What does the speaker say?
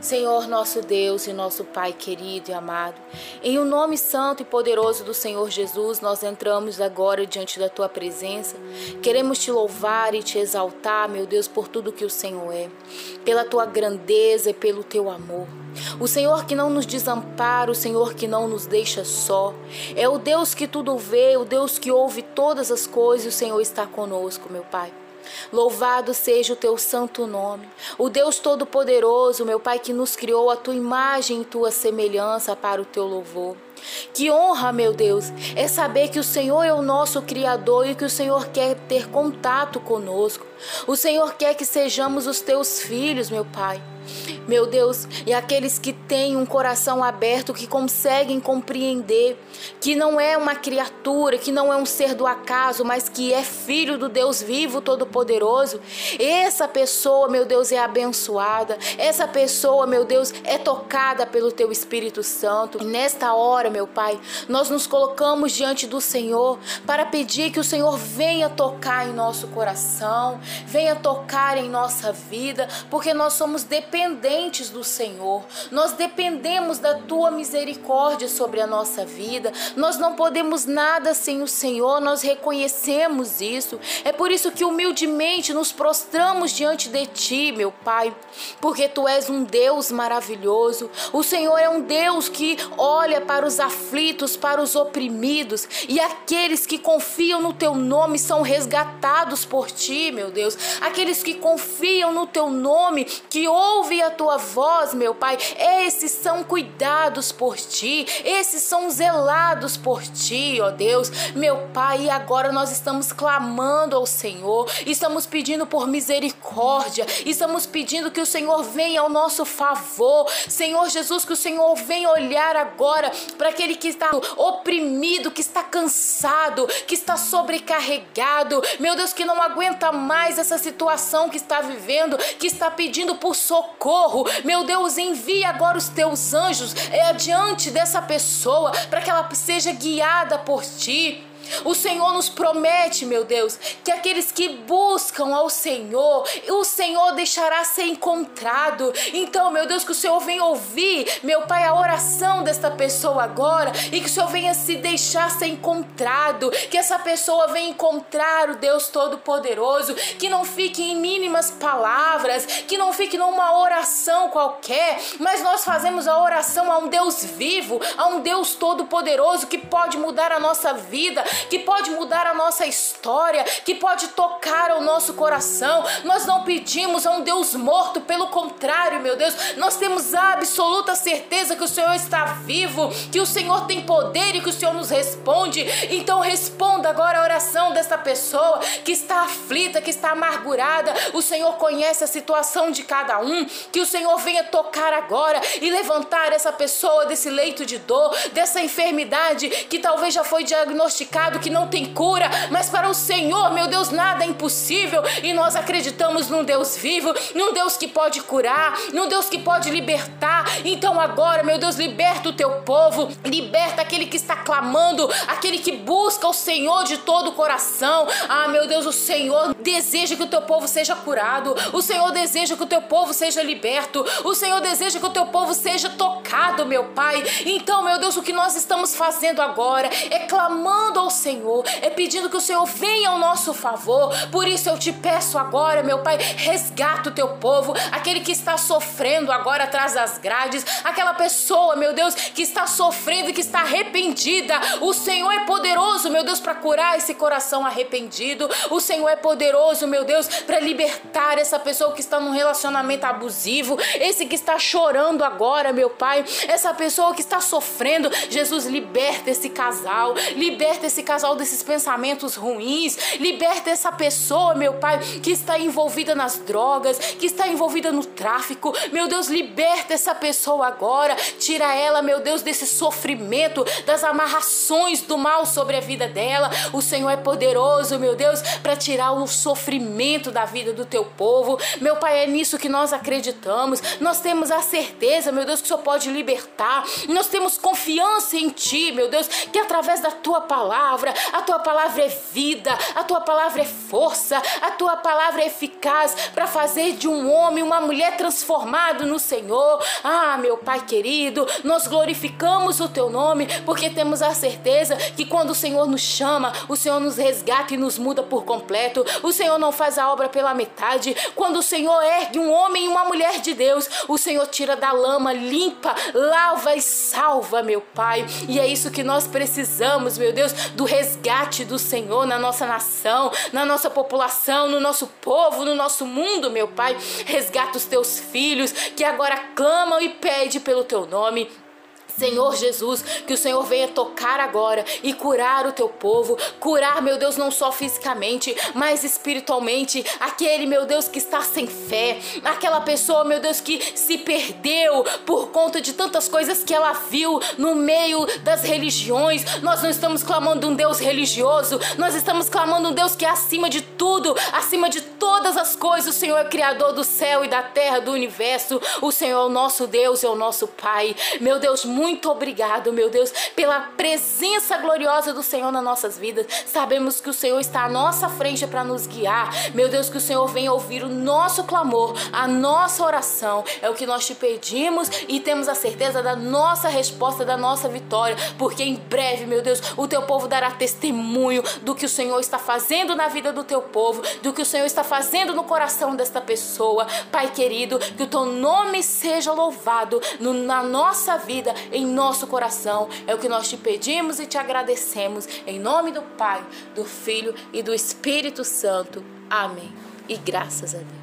Senhor nosso Deus e nosso Pai querido e amado, em o um nome santo e poderoso do Senhor Jesus, nós entramos agora diante da tua presença. Queremos te louvar e te exaltar, meu Deus, por tudo que o Senhor é, pela tua grandeza e pelo teu amor. O Senhor que não nos desampara, o Senhor que não nos deixa só. É o Deus que tudo vê, o Deus que ouve todas as coisas, o Senhor está conosco, meu Pai. Louvado seja o teu santo nome, o Deus Todo-Poderoso, meu Pai, que nos criou a tua imagem e tua semelhança para o teu louvor. Que honra, meu Deus, é saber que o Senhor é o nosso Criador e que o Senhor quer ter contato conosco. O Senhor quer que sejamos os teus filhos, meu Pai. Meu Deus, e aqueles que têm um coração aberto, que conseguem compreender que não é uma criatura, que não é um ser do acaso, mas que é filho do Deus vivo, todo-poderoso, essa pessoa, meu Deus, é abençoada, essa pessoa, meu Deus, é tocada pelo teu Espírito Santo. E nesta hora, meu Pai, nós nos colocamos diante do Senhor para pedir que o Senhor venha tocar em nosso coração, venha tocar em nossa vida, porque nós somos dependentes dependentes do Senhor. Nós dependemos da tua misericórdia sobre a nossa vida. Nós não podemos nada sem o Senhor, nós reconhecemos isso. É por isso que humildemente nos prostramos diante de ti, meu Pai, porque tu és um Deus maravilhoso. O Senhor é um Deus que olha para os aflitos, para os oprimidos, e aqueles que confiam no teu nome são resgatados por ti, meu Deus. Aqueles que confiam no teu nome, que ouvem a tua tua voz, meu Pai. Esses são cuidados por ti, esses são zelados por ti, ó Deus. Meu Pai, e agora nós estamos clamando ao Senhor, estamos pedindo por misericórdia, estamos pedindo que o Senhor venha ao nosso favor. Senhor Jesus, que o Senhor venha olhar agora para aquele que está oprimido, que está cansado, que está sobrecarregado. Meu Deus, que não aguenta mais essa situação que está vivendo, que está pedindo por socorro socorro. Meu Deus, envia agora os teus anjos é, adiante dessa pessoa para que ela seja guiada por ti. O Senhor nos promete, meu Deus, que aqueles que buscam ao Senhor, o Senhor deixará ser encontrado. Então, meu Deus, que o Senhor venha ouvir, meu Pai, a oração desta pessoa agora e que o Senhor venha se deixar ser encontrado, que essa pessoa venha encontrar o Deus Todo-Poderoso, que não fique em mínimas palavras, que não fique numa oração qualquer, mas nós fazemos a oração a um Deus vivo, a um Deus Todo-Poderoso que pode mudar a nossa vida, que pode mudar a nossa história, que pode tocar o nosso coração. Nós não pedimos a um Deus morto, pelo contrário, meu Deus, nós temos a absoluta certeza que o Senhor está vivo, que o Senhor tem poder e que o Senhor nos responde. Então responda agora a oração desta pessoa que está aflita, que está amargurada. O Senhor conhece a situação de cada um, que o Senhor venha tocar agora e levantar essa pessoa desse leito de dor, dessa enfermidade que talvez já foi diagnosticada pecado que não tem cura, mas para o Senhor, meu Deus, nada é impossível e nós acreditamos num Deus vivo, num Deus que pode curar, num Deus que pode libertar. Então agora, meu Deus, liberta o teu povo, liberta aquele que está clamando, aquele que busca o Senhor de todo o coração. Ah, meu Deus, o Senhor deseja que o teu povo seja curado, o Senhor deseja que o teu povo seja liberto, o Senhor deseja que o teu povo seja tocado, meu Pai. Então, meu Deus, o que nós estamos fazendo agora é clamando ao Senhor, é pedindo que o Senhor venha ao nosso favor. Por isso eu te peço agora, meu Pai, resgata o teu povo, aquele que está sofrendo agora atrás das grades, aquela pessoa, meu Deus, que está sofrendo e que está arrependida. O Senhor é poderoso, meu Deus, para curar esse coração arrependido. O Senhor é poderoso, meu Deus, para libertar essa pessoa que está num relacionamento abusivo, esse que está chorando agora, meu Pai, essa pessoa que está sofrendo. Jesus, liberta esse casal, liberta esse casal desses pensamentos ruins. Liberta essa pessoa, meu Pai, que está envolvida nas drogas, que está envolvida no tráfico. Meu Deus, liberta essa pessoa agora. Tira ela, meu Deus, desse sofrimento, das amarrações do mal sobre a vida dela. O Senhor é poderoso, meu Deus, para tirar o sofrimento da vida do teu povo. Meu Pai, é nisso que nós acreditamos. Nós temos a certeza, meu Deus, que o Senhor pode libertar. Nós temos confiança em Ti, meu Deus, que através da Tua palavra palavra, a tua palavra é vida, a tua palavra é força, a tua palavra é eficaz para fazer de um homem uma mulher transformado no Senhor. Ah, meu Pai querido, nós glorificamos o teu nome porque temos a certeza que quando o Senhor nos chama, o Senhor nos resgata e nos muda por completo. O Senhor não faz a obra pela metade. Quando o Senhor ergue um homem e uma mulher de Deus, o Senhor tira da lama, limpa, lava e salva, meu Pai. E é isso que nós precisamos, meu Deus, do resgate do Senhor na nossa nação, na nossa população, no nosso povo, no nosso mundo, meu Pai. Resgata os teus filhos que agora clamam e pedem pelo teu nome. Senhor Jesus, que o Senhor venha tocar agora e curar o teu povo, curar, meu Deus, não só fisicamente, mas espiritualmente, aquele, meu Deus, que está sem fé, aquela pessoa, meu Deus, que se perdeu por conta de tantas coisas que ela viu no meio das religiões. Nós não estamos clamando um Deus religioso, nós estamos clamando um Deus que é acima de tudo, acima de todas as coisas. O Senhor é criador do céu e da terra, do universo. O Senhor é o nosso Deus, é o nosso Pai. Meu Deus, muito obrigado, meu Deus, pela presença gloriosa do Senhor nas nossas vidas. Sabemos que o Senhor está à nossa frente para nos guiar. Meu Deus, que o Senhor venha ouvir o nosso clamor, a nossa oração. É o que nós te pedimos e temos a certeza da nossa resposta, da nossa vitória, porque em breve, meu Deus, o teu povo dará testemunho do que o Senhor está fazendo na vida do teu povo, do que o Senhor está fazendo no coração desta pessoa. Pai querido, que o teu nome seja louvado no, na nossa vida, em nosso coração. É o que nós te pedimos e te agradecemos. Em nome do Pai, do Filho e do Espírito Santo. Amém. E graças a Deus.